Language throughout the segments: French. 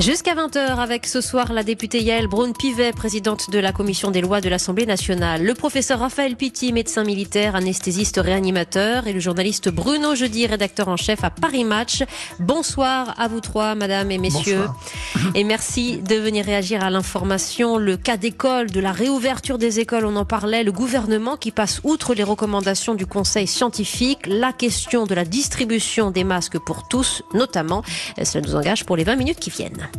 Jusqu'à 20h avec ce soir la députée Yael Braun-Pivet, présidente de la commission des lois de l'Assemblée nationale, le professeur Raphaël Pitti, médecin militaire, anesthésiste réanimateur et le journaliste Bruno Jeudi, rédacteur en chef à Paris Match. Bonsoir à vous trois, madame et messieurs. Bonsoir. Et merci de venir réagir à l'information. Le cas d'école, de la réouverture des écoles, on en parlait. Le gouvernement qui passe outre les recommandations du conseil scientifique. La question de la distribution des masques pour tous, notamment. Cela nous engage pour les 20 minutes qui viennent.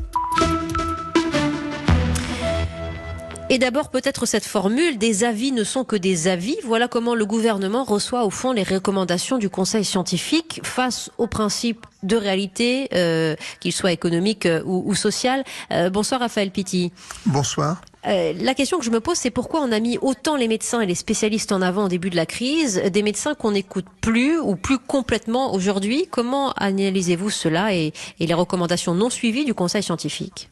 Et d'abord peut-être cette formule, des avis ne sont que des avis. Voilà comment le gouvernement reçoit au fond les recommandations du Conseil scientifique face aux principes de réalité, euh, qu'ils soient économiques euh, ou, ou social. Euh, bonsoir Raphaël Pitti. Bonsoir. Euh, la question que je me pose, c'est pourquoi on a mis autant les médecins et les spécialistes en avant au début de la crise, des médecins qu'on n'écoute plus ou plus complètement aujourd'hui? Comment analysez-vous cela et, et les recommandations non suivies du Conseil scientifique?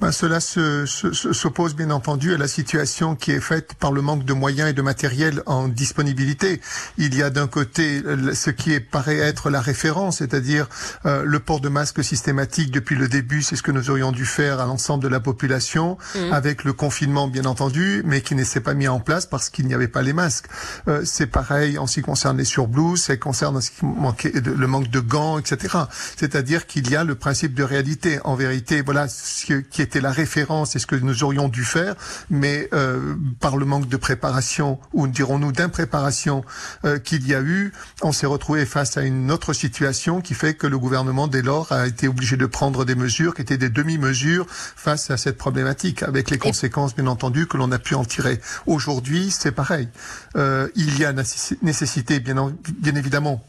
Ben, cela se- se- se- s'oppose bien entendu à la situation qui est faite par le manque de moyens et de matériel en disponibilité. Il y a d'un côté ce qui est, paraît être la référence, c'est-à-dire euh, le port de masque systématique depuis le début, c'est ce que nous aurions dû faire à l'ensemble de la population, avec le confinement bien entendu, mais qui ne s'est pas mis en place parce qu'il n'y avait pas les masques. Euh, c'est pareil en ce qui concerne les surblouses, ça concerne ce qui manquait le manque de gants, etc. C'est-à-dire qu'il y a le principe de réalité. En vérité, voilà qui était la référence et ce que nous aurions dû faire, mais euh, par le manque de préparation, ou dirons-nous d'impréparation euh, qu'il y a eu, on s'est retrouvé face à une autre situation qui fait que le gouvernement, dès lors, a été obligé de prendre des mesures qui étaient des demi-mesures face à cette problématique, avec les conséquences, bien entendu, que l'on a pu en tirer. Aujourd'hui, c'est pareil. Euh, il y a nécessi- nécessité, bien, en- bien évidemment,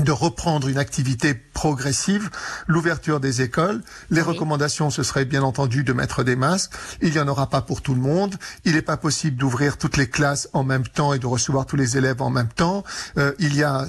de reprendre une activité progressive, l'ouverture des écoles. Les Oui. recommandations, ce serait bien entendu de mettre des masques. Il n'y en aura pas pour tout le monde. Il n'est pas possible d'ouvrir toutes les classes en même temps et de recevoir tous les élèves en même temps. Euh, il, y a,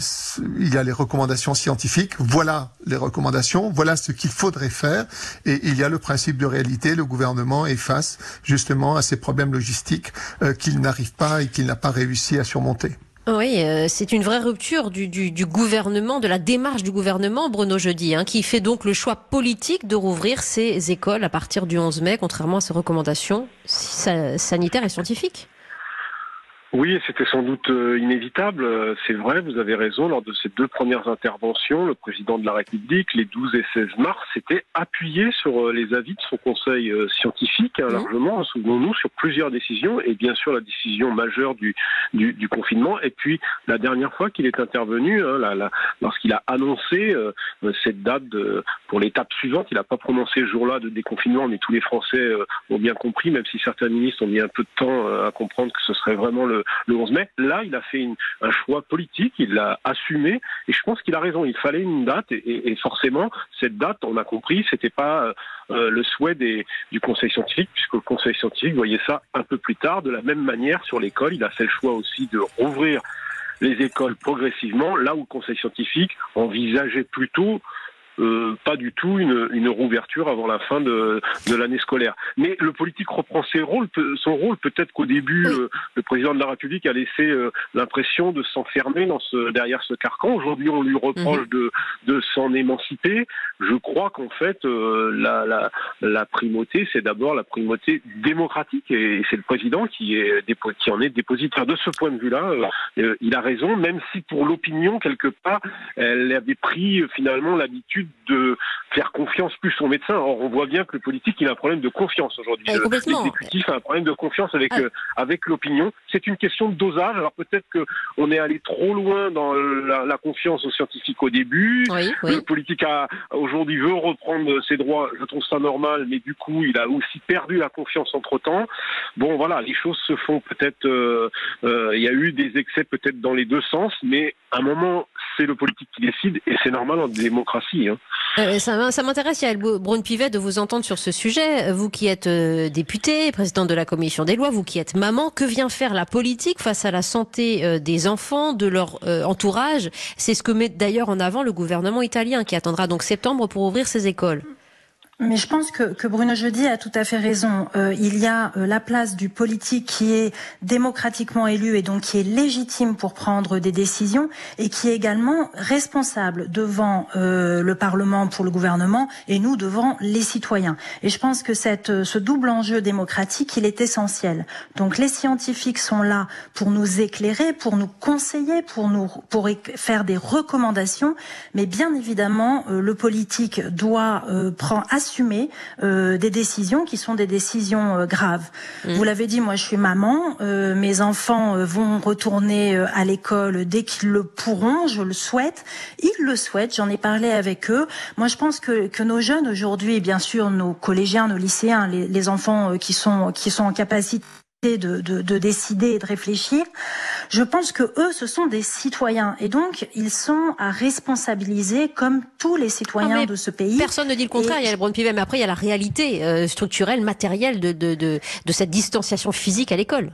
il y a les recommandations scientifiques. Voilà les recommandations. Voilà ce qu'il faudrait faire. Et il y a le principe de réalité. Le gouvernement est face justement à ces problèmes logistiques euh, qu'il n'arrive pas et qu'il n'a pas réussi à surmonter. Oui, euh, c'est une vraie rupture du, du, du gouvernement, de la démarche du gouvernement, Bruno Jeudi, hein, qui fait donc le choix politique de rouvrir ces écoles à partir du 11 mai, contrairement à ses recommandations sa- sanitaires et scientifiques. Oui, c'était sans doute euh, inévitable. Euh, C'est vrai, vous avez raison. Lors de ces deux premières interventions, le président de la République, les 12 et 16 mars, s'était appuyé sur euh, les avis de son conseil scientifique, hein, Mhm. largement, souvenons-nous, sur plusieurs décisions, et bien sûr la décision majeure du, du, du confinement. Et puis, la dernière fois qu'il est intervenu, hein, lorsqu'il a annoncé euh, cette date de- pour l'étape suivante, il n'a pas prononcé ce jour-là de déconfinement, mais tous les Français euh, ont bien compris, même si certains ministres ont mis un peu de temps euh, à comprendre que ce serait vraiment le, le 11 mai. Là, il a fait un choix politique, il l'a assumé, et je pense qu'il a raison. Il fallait une date, et, forcément, cette date, on a compris, c'était pas euh, euh, le souhait du Conseil scientifique, puisque le Conseil scientifique voyait ça un peu plus tard. De la même manière, sur l'école, il a fait le choix aussi de rouvrir les écoles progressivement, là où le Conseil scientifique envisageait plutôt euh, pas du tout une, une rouverture avant la fin de, de l'année scolaire. Mais le politique reprend ses rôles, son rôle. Peut-être qu'au début, Oui. euh, le président de la République a laissé euh, l'impression de s'enfermer dans ce, derrière ce carcan. Aujourd'hui, on lui reproche de, de s'en émanciper. Je crois qu'en fait, euh, la, la, la primauté, c'est d'abord la primauté démocratique, et c'est le président qui, est, qui en est dépositaire. De ce point de vue-là, euh, euh, il a raison, même si pour l'opinion, quelque part, elle avait pris euh, finalement l'habitude de faire confiance plus aux médecins. Or, on voit bien que le politique, il a un problème de confiance aujourd'hui. Eh, complètement. L'exécutif a un problème de confiance avec Ah. euh, avec l'opinion. C'est une question de dosage. Alors peut-être que on est allé trop loin dans la, la confiance aux scientifiques au début. Oui, oui. Le politique aujourd'hui veut reprendre ses droits. Je trouve ça normal, mais du coup, il a aussi perdu la confiance entre temps. Bon, voilà, les choses se font peut-être. euh, euh, Il y a eu des excès peut-être dans les deux sens, mais à un moment, c'est le politique qui décide et c'est normal en démocratie. Hein. Euh, ça m'in- ça m'intéresse, Yael Braun-Pivet, de vous entendre sur ce sujet. Vous qui êtes euh, député, présidente de la commission des lois, vous qui êtes maman, que vient faire la politique face à la santé euh, des enfants, de leur euh, entourage? C'est ce que met d'ailleurs en avant le gouvernement italien, qui attendra donc septembre pour ouvrir ses écoles. Mais je pense que, que, Bruno Jeudi a tout à fait raison. Euh, il y a euh, la place du politique qui est démocratiquement élu et donc qui est légitime pour prendre des décisions et qui est également responsable devant euh, le Parlement pour le gouvernement et nous devant les citoyens. Et je pense que cette, euh, ce double enjeu démocratique, il est essentiel. Donc les scientifiques sont là pour nous éclairer, pour nous conseiller, pour nous pour faire des recommandations, mais bien évidemment le politique doit prendre assumer euh, des décisions qui sont des décisions euh, graves. Mmh. Vous l'avez dit, moi je suis maman, euh, mes enfants vont retourner à l'école dès qu'ils le pourront, je le souhaite. Ils le souhaitent, j'en ai parlé avec eux. Moi je pense que, que nos jeunes aujourd'hui, bien sûr nos collégiens, nos lycéens, les, les enfants qui sont, qui sont en capacité de, de, de, décider et de réfléchir. Je pense que eux, ce sont des citoyens et donc ils sont à responsabiliser comme tous les citoyens de ce pays. Personne ne dit le contraire. il y a le Brown mais après il y a la réalité euh, structurelle, matérielle de, de, de, de cette distanciation physique à l'école.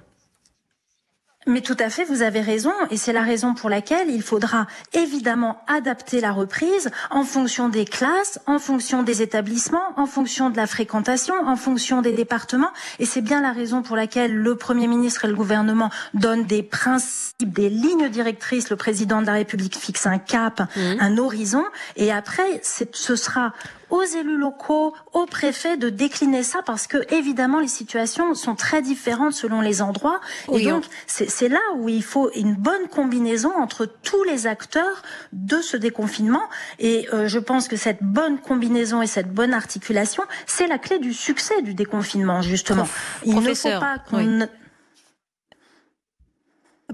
Mais tout à fait, vous avez raison, et c'est la raison pour laquelle il faudra évidemment adapter la reprise en fonction des classes, en fonction des établissements, en fonction de la fréquentation, en fonction des départements, et c'est bien la raison pour laquelle le Premier ministre et le gouvernement donnent des principes, des lignes directrices, le président de la République fixe un cap, mmh. un horizon, et après, ce sera aux élus locaux, aux préfets de décliner ça parce que évidemment les situations sont très différentes selon les endroits. Et donc c'est là où il faut une bonne combinaison entre tous les acteurs de ce déconfinement. Et euh, je pense que cette bonne combinaison et cette bonne articulation c'est la clé du succès du déconfinement justement. Il ne faut pas qu'on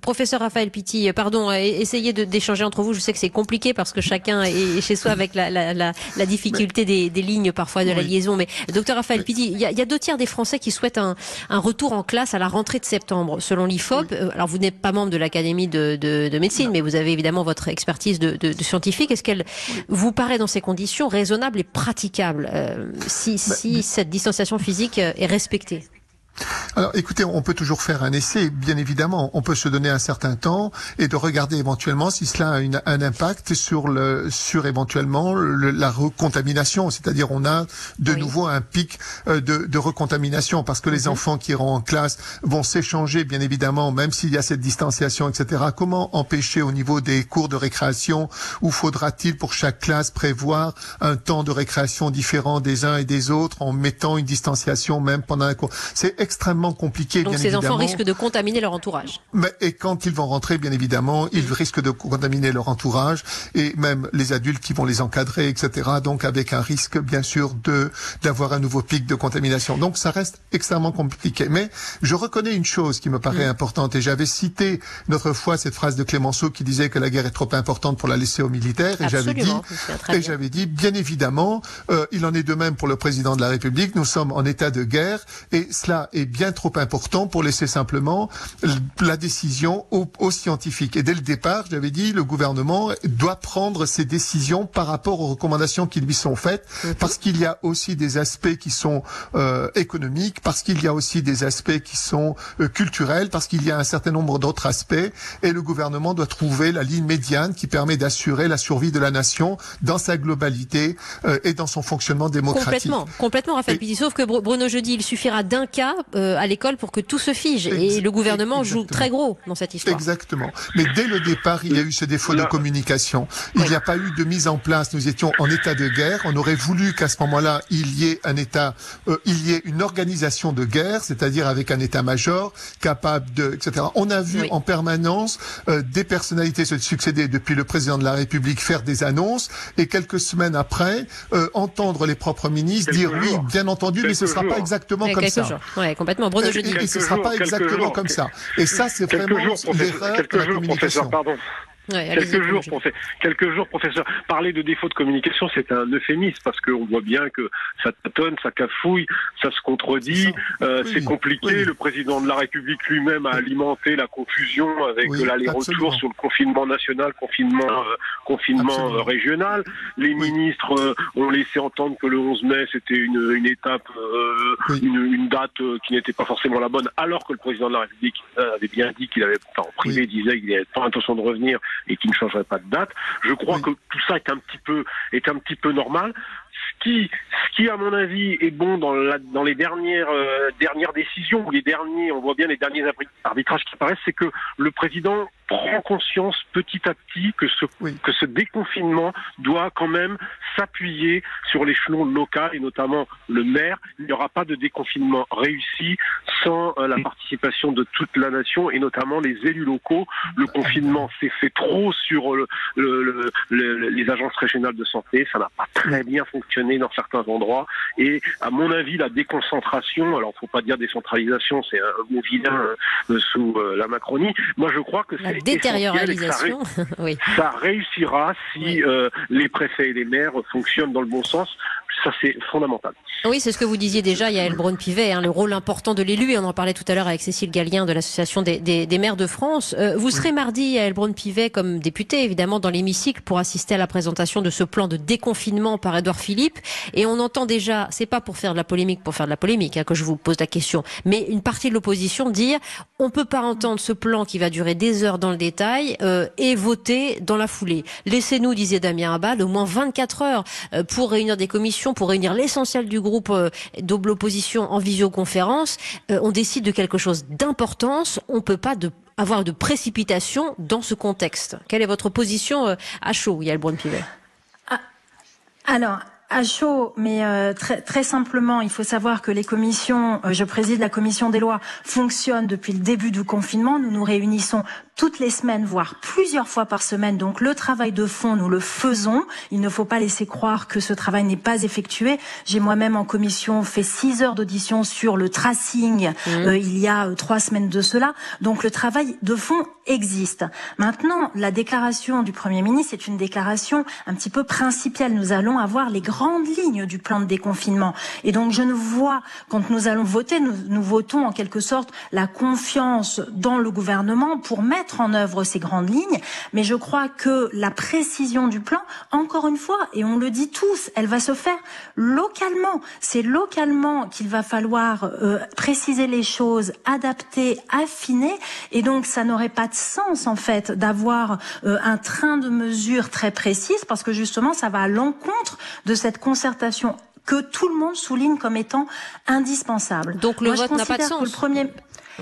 Professeur Raphaël Pitti, pardon, euh, essayez d'échanger entre vous. Je sais que c'est compliqué parce que chacun est chez soi avec la, la, la, la difficulté des, des, lignes parfois de la liaison. Mais docteur Raphaël Pitti, il y, a, il y, a, deux tiers des Français qui souhaitent un, un, retour en classe à la rentrée de septembre, selon l'IFOP. Euh, alors vous n'êtes pas membre de l'Académie de, de, de, médecine, mais vous avez évidemment votre expertise de, de scientifique. Est-ce qu'elle vous paraît dans ces conditions raisonnable et praticable euh, si, si cette distanciation physique est respectée? Alors écoutez, on peut toujours faire un essai, bien évidemment. On peut se donner un certain temps et de regarder éventuellement si cela a une, un impact sur le sur éventuellement le, la recontamination. C'est-à-dire on a de nouveau un pic euh, de, de, recontamination parce que les mhm. enfants qui iront en classe vont s'échanger, bien évidemment, même s'il y a cette distanciation, etc. Comment empêcher au niveau des cours de récréation ou faudra-t-il pour chaque classe prévoir un temps de récréation différent des uns et des autres en mettant une distanciation même pendant un cours? C'est extrêmement compliqué. Donc ces enfants risquent de contaminer leur entourage. Mais, et quand ils vont rentrer, bien évidemment, ils risquent de contaminer leur entourage et même les adultes qui vont les encadrer, etc. Donc avec un risque, bien sûr, de d'avoir un nouveau pic de contamination. Donc ça reste extrêmement compliqué. Mais je reconnais une chose qui me paraît mm. importante et j'avais cité notre fois cette phrase de Clémenceau qui disait que la guerre est trop importante pour la laisser aux militaires et j'avais dit et j'avais dit bien évidemment euh, il en est de même pour le président de la République. Nous sommes en état de guerre et cela est bien trop important pour laisser simplement la décision aux, scientifiques. Et dès le départ, j'avais dit, le gouvernement doit prendre ses décisions par rapport aux recommandations qui lui sont faites, mhm. parce qu'il y a aussi des aspects qui sont euh, économiques, parce qu'il y a aussi des aspects qui sont euh, culturels, parce qu'il y a un certain nombre d'autres aspects, et le gouvernement doit trouver la ligne médiane qui permet d'assurer la survie de la nation dans sa globalité euh, et dans son fonctionnement démocratique. Complètement, complètement, Raphaël et... Sauf que Bruno Jeudi, il suffira d'un cas euh, à l'école pour que tout se fige. Et le gouvernement joue très gros dans cette histoire. Exactement. Mais dès le départ, il y a eu ce défaut de communication. Il n'y a pas eu de mise en place. Nous étions en état de guerre. On aurait voulu qu'à ce moment-là, il y ait un état, euh, il y ait une organisation de guerre, c'est-à-dire avec un état-major capable de, etc. On a vu en permanence euh, des personnalités se succéder depuis le président de la République faire des annonces et quelques semaines après entendre les propres ministres dire oui, bien entendu, mais ce ne sera pas exactement comme ça complètement. Bruno, je dis. Et, ce ne sera pas exactement comme ça. Et ça, c'est vraiment l'erreur de la communication. Pardon quelques jours, quelques jours, professeur. Parler de défaut de communication, c'est un euphémisme parce qu'on voit bien que ça tâtonne, ça cafouille, ça se contredit, euh, c'est compliqué. Le président de la République lui-même a alimenté la confusion avec l'aller-retour sur le confinement national, confinement, euh, confinement euh, régional. Les ministres ont laissé entendre que le 11 mai c'était une, une étape, une, une, date qui n'était pas forcément la bonne, alors que le président de la République avait bien dit qu'il avait, en privé, disait qu'il n'avait pas intention de revenir et qui ne changerait pas de date. Je crois que tout ça est un petit peu est un petit peu normal. Ce qui, ce qui, à mon avis, est bon dans, la, dans les dernières, euh, dernières décisions, ou les derniers, on voit bien les derniers arbitrages qui apparaissent, c'est que le président prend conscience petit à petit que ce, que ce déconfinement doit quand même s'appuyer sur l'échelon local et notamment le maire. Il n'y aura pas de déconfinement réussi sans euh, la participation de toute la nation et notamment les élus locaux. Le confinement s'est fait trop sur le, le, le, les agences régionales de santé. Ça n'a pas très bien fonctionné dans certains endroits. Et à mon avis, la déconcentration, alors faut pas dire décentralisation, c'est un mot vilain euh, sous euh, la Macronie. Moi, je crois que c'est détérioralisation. Ça, oui. ça, réussira si euh, les préfets et les maires fonctionnent dans le bon sens. Ça, c'est fondamental. Oui, c'est ce que vous disiez déjà, il y a Elbron Pivet, hein, le rôle important de l'élu, et on en parlait tout à l'heure avec Cécile Gallien de l'Association des, des, des, maires de France. Euh, vous serez mardi à Elbron Pivet comme député, évidemment, dans l'hémicycle pour assister à la présentation de ce plan de déconfinement par Edouard Philippe. Et on entend déjà, c'est pas pour faire de la polémique, pour faire de la polémique, hein, que je vous pose la question, mais une partie de l'opposition dire on peut pas entendre ce plan qui va durer des heures dans le détail euh, et voter dans la foulée. Laissez-nous, disait Damien Abad, au moins 24 heures euh, pour réunir des commissions, pour réunir l'essentiel du groupe euh, de l'opposition en visioconférence. Euh, on décide de quelque chose d'importance. On peut pas de avoir de précipitation dans ce contexte. Quelle est votre position euh, à chaud, Yael Brun-Pivet? Ah, Alors, à chaud, mais euh, très, très simplement, il faut savoir que les commissions, euh, je préside la commission des lois, fonctionnent depuis le début du confinement. Nous nous réunissons toutes les semaines, voire plusieurs fois par semaine. Donc le travail de fond, nous le faisons. Il ne faut pas laisser croire que ce travail n'est pas effectué. J'ai moi-même en commission fait six heures d'audition sur le tracing mmh. euh, il y a euh, trois semaines de cela. Donc le travail de fond existe. Maintenant, la déclaration du Premier ministre est une déclaration un petit peu principielle. Nous allons avoir les grandes lignes du plan de déconfinement. Et donc je ne vois, quand nous allons voter, nous, nous votons en quelque sorte la confiance dans le gouvernement pour mettre en œuvre ces grandes lignes, mais je crois que la précision du plan, encore une fois, et on le dit tous, elle va se faire localement. C'est localement qu'il va falloir euh, préciser les choses, adapter, affiner, et donc ça n'aurait pas de sens en fait d'avoir euh, un train de mesures très précises, parce que justement ça va à l'encontre de cette concertation que tout le monde souligne comme étant indispensable. Donc le vote n'a pas de sens. Le premier...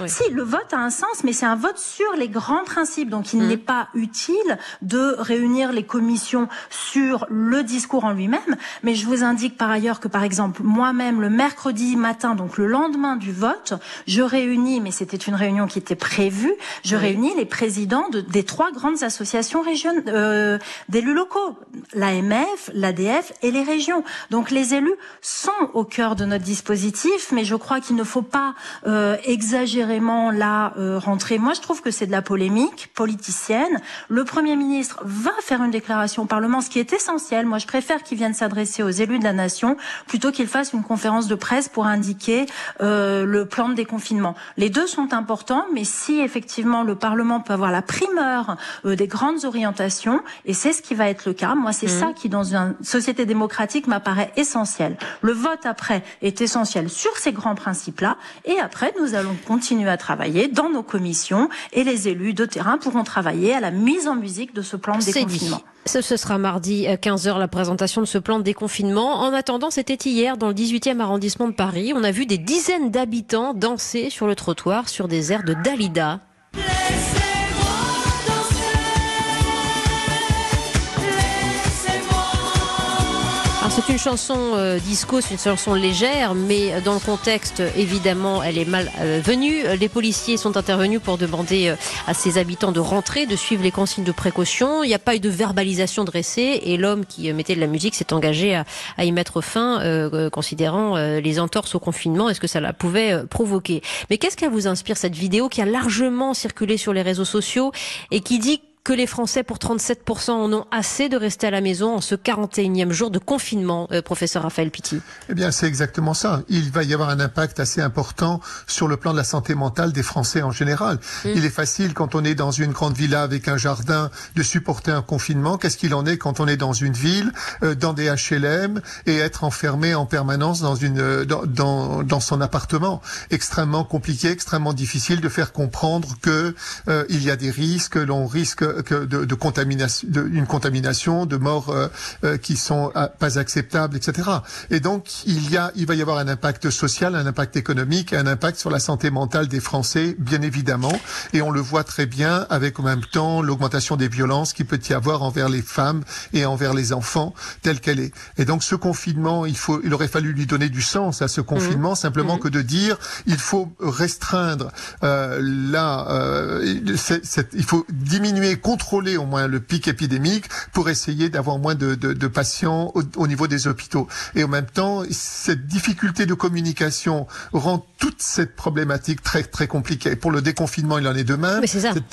Si, le vote a un sens, mais c'est un vote sur les grands principes. Donc il mmh. n'est pas utile de réunir les commissions sur le discours en lui-même. Mais je vous indique par ailleurs que, par exemple, moi-même, le mercredi matin, donc le lendemain du vote, je réunis, mais c'était une réunion qui était prévue, je oui. réunis les présidents de, des trois grandes associations régionales euh, d'élus locaux, l'AMF, l'ADF et les régions. Donc les élus sont au cœur de notre dispositif, mais je crois qu'il ne faut pas euh, exagérer la euh, rentrée. Moi, je trouve que c'est de la polémique politicienne. Le Premier ministre va faire une déclaration au Parlement, ce qui est essentiel. Moi, je préfère qu'il vienne s'adresser aux élus de la nation plutôt qu'il fasse une conférence de presse pour indiquer euh, le plan de déconfinement. Les deux sont importants, mais si effectivement le Parlement peut avoir la primeur euh, des grandes orientations, et c'est ce qui va être le cas, moi, c'est mmh. ça qui, dans une société démocratique, m'apparaît essentiel. Le vote après est essentiel sur ces grands principes-là, et après, nous allons continuer continuer à travailler dans nos commissions et les élus de terrain pourront travailler à la mise en musique de ce plan de déconfinement. Ce, ce sera mardi à 15h la présentation de ce plan de déconfinement. En attendant, c'était hier dans le 18e arrondissement de Paris. On a vu des dizaines d'habitants danser sur le trottoir sur des airs de Dalida. C'est une chanson euh, disco, c'est une chanson légère, mais dans le contexte, évidemment, elle est mal euh, venue. Les policiers sont intervenus pour demander euh, à ses habitants de rentrer, de suivre les consignes de précaution. Il n'y a pas eu de verbalisation dressée et l'homme qui euh, mettait de la musique s'est engagé à, à, y mettre fin, euh, considérant euh, les entorses au confinement et ce que ça la pouvait provoquer. Mais qu'est-ce qu'elle vous inspire cette vidéo qui a largement circulé sur les réseaux sociaux et qui dit que les Français, pour 37%, en ont assez de rester à la maison en ce 41e jour de confinement, euh, professeur Raphaël Pitti Eh bien, c'est exactement ça. Il va y avoir un impact assez important sur le plan de la santé mentale des Français en général. Mmh. Il est facile, quand on est dans une grande villa avec un jardin, de supporter un confinement. Qu'est-ce qu'il en est quand on est dans une ville, euh, dans des HLM, et être enfermé en permanence dans, une, euh, dans, dans, dans son appartement? Extrêmement compliqué, extrêmement difficile de faire comprendre que euh, il y a des risques, l'on risque que de, de contamination, de, une contamination, de morts qui sont pas acceptables, etc. Et donc il y a, il va y avoir un impact social, un impact économique, un impact sur la santé mentale des Français, bien évidemment. Et on le voit très bien avec en même temps l'augmentation des violences qui peut y avoir envers les femmes et envers les enfants, telle qu'elle est. Et donc ce confinement, il faut, il aurait fallu lui donner du sens à ce confinement, mmh. simplement mmh. que de dire il faut restreindre euh, là, euh, il faut diminuer, contrôler au moins le pic épidémique pour essayer d'avoir moins de, de, de patients au, au, niveau des hôpitaux. Et en même temps, cette difficulté de communication rend toute cette problématique très très compliquée. Pour le déconfinement, il en est de même. Ça, cette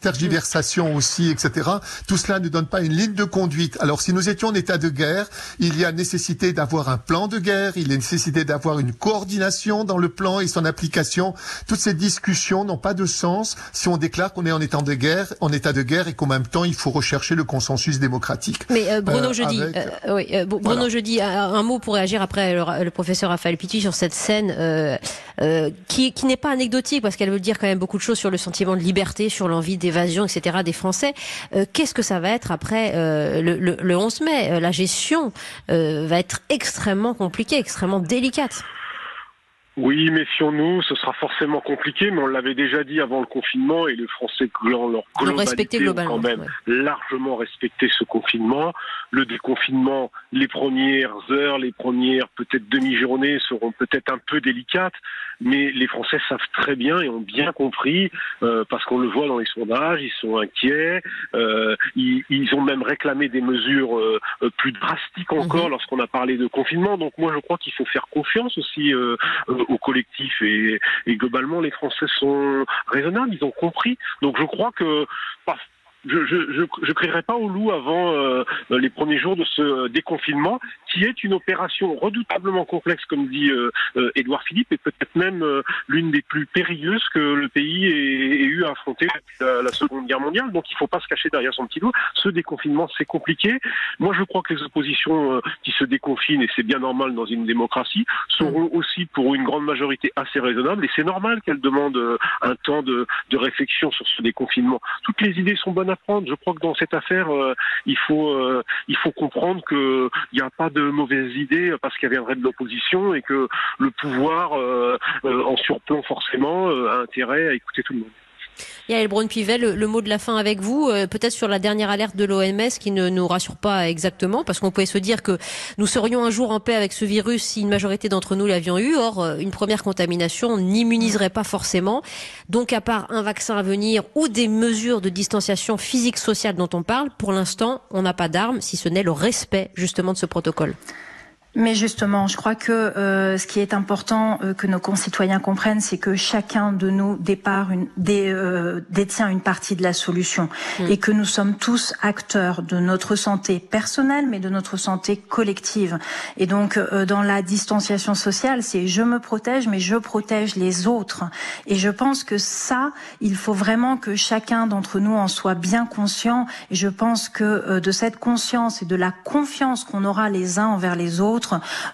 tergiversation aussi, etc. Tout cela ne donne pas une ligne de conduite. Alors si nous étions en état de guerre, il y a nécessité d'avoir un plan de guerre, il y a nécessité d'avoir une coordination dans le plan et son application. Toutes ces discussions n'ont pas de sens si on déclare qu'on est en état de guerre, en état de guerre et qu'en même temps il faut rechercher le consensus démocratique. Mais euh, Bruno, euh, jeudi, euh, oui, euh, Bruno, voilà. jeudi, un, mot pour réagir après le, le professeur Raphaël Pitti sur cette scène euh, euh, qui, qui n'est pas anecdotique parce qu'elle veut dire quand même beaucoup de choses sur le sentiment de liberté, sur l'envie d'évasion, etc. des Français. Euh, Qu'est-ce que ça va être après euh, le, le, le, 11 mai? Euh, La gestion euh, va être extrêmement compliquée, extrêmement délicate. Oui, méfions-nous, ce sera forcément compliqué, mais on l'avait déjà dit avant le confinement et les Français, dans leur globalité, ont quand même ouais. largement respecté ce confinement. Le déconfinement, les premières heures, les premières peut-être demi-journées seront peut-être un peu délicates, mais les Français savent très bien et ont bien compris, euh, parce qu'on le voit dans les sondages, ils sont inquiets, euh, ils, ils, ont même réclamé des mesures euh, plus drastiques encore mmh. lorsqu'on a parlé de confinement. Donc moi, je crois qu'il faut faire confiance aussi euh, au collectif et, et, globalement les Français sont raisonnables, ils ont compris. Donc je crois que je je, je, je crierai pas au loup avant euh, les premiers jours de ce déconfinement, qui est une opération redoutablement complexe, comme dit euh, Édouard Philippe, et peut-être même euh, l'une des plus périlleuses que le pays ait, ait eu à affronter depuis la, la, Seconde Guerre mondiale. Donc il ne faut pas se cacher derrière son petit doigt. Ce déconfinement, c'est compliqué. Moi, je crois que les oppositions euh, qui se déconfinent, et c'est bien normal dans une démocratie, seront aussi pour une grande majorité assez raisonnables, et c'est normal qu'elles demandent euh, un temps de, de réflexion sur ce déconfinement. Toutes les idées sont bonnes à prendre. Je crois que dans cette affaire, euh, il faut euh, il faut comprendre que il n'y a pas de mauvaises idées parce qu'elles viendraient de l'opposition et que le pouvoir euh, en surplomb forcément a intérêt à écouter tout le monde. Yael Braun-Pivet, le, le, mot de la fin avec vous, euh, peut-être sur la dernière alerte de l'OMS qui ne nous rassure pas exactement, parce qu'on pouvait se dire que nous serions un jour en paix avec ce virus si une majorité d'entre nous l'avions eu. Or, euh, une première contamination n'immuniserait pas forcément. Donc, à part un vaccin à venir ou des mesures de distanciation physique sociale dont on parle, pour l'instant, on n'a pas d'armes, si ce n'est le respect justement de ce protocole. Mais justement, je crois que euh, ce qui est important euh, que nos concitoyens comprennent, c'est que chacun de nous départ une, dé, euh, détient une partie de la solution mmh. et que nous sommes tous acteurs de notre santé personnelle, mais de notre santé collective. Et donc, euh, dans la distanciation sociale, c'est je me protège, mais je protège les autres. Et je pense que ça, il faut vraiment que chacun d'entre nous en soit bien conscient. Et je pense que euh, de cette conscience et de la confiance qu'on aura les uns envers les autres,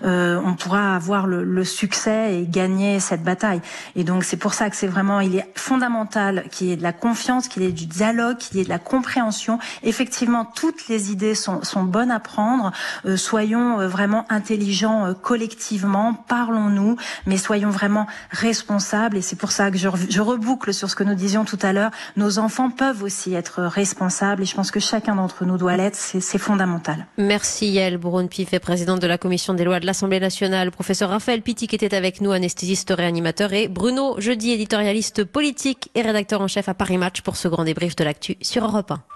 euh, on pourra avoir le, le, succès et gagner cette bataille. Et donc c'est pour ça que c'est vraiment, il est fondamental qu'il y ait de la confiance, qu'il y ait du dialogue, qu'il y ait de la compréhension. Effectivement, toutes les idées sont, sont bonnes à prendre. Euh, soyons euh, vraiment intelligents euh, collectivement, parlons-nous, mais soyons vraiment responsables. Et c'est pour ça que je, reboucle sur ce que nous disions tout à l'heure. Nos enfants peuvent aussi être responsables et je pense que chacun d'entre nous doit l'être. C'est fondamental. Merci Yael Broun-Piffet, présidente de la commission commission des lois de l'Assemblée nationale, professeur Raphaël Pitti qui était avec nous, anesthésiste réanimateur, et Bruno Jeudi, éditorialiste politique et rédacteur en chef à Paris Match pour ce grand débrief de l'actu sur Europe 1.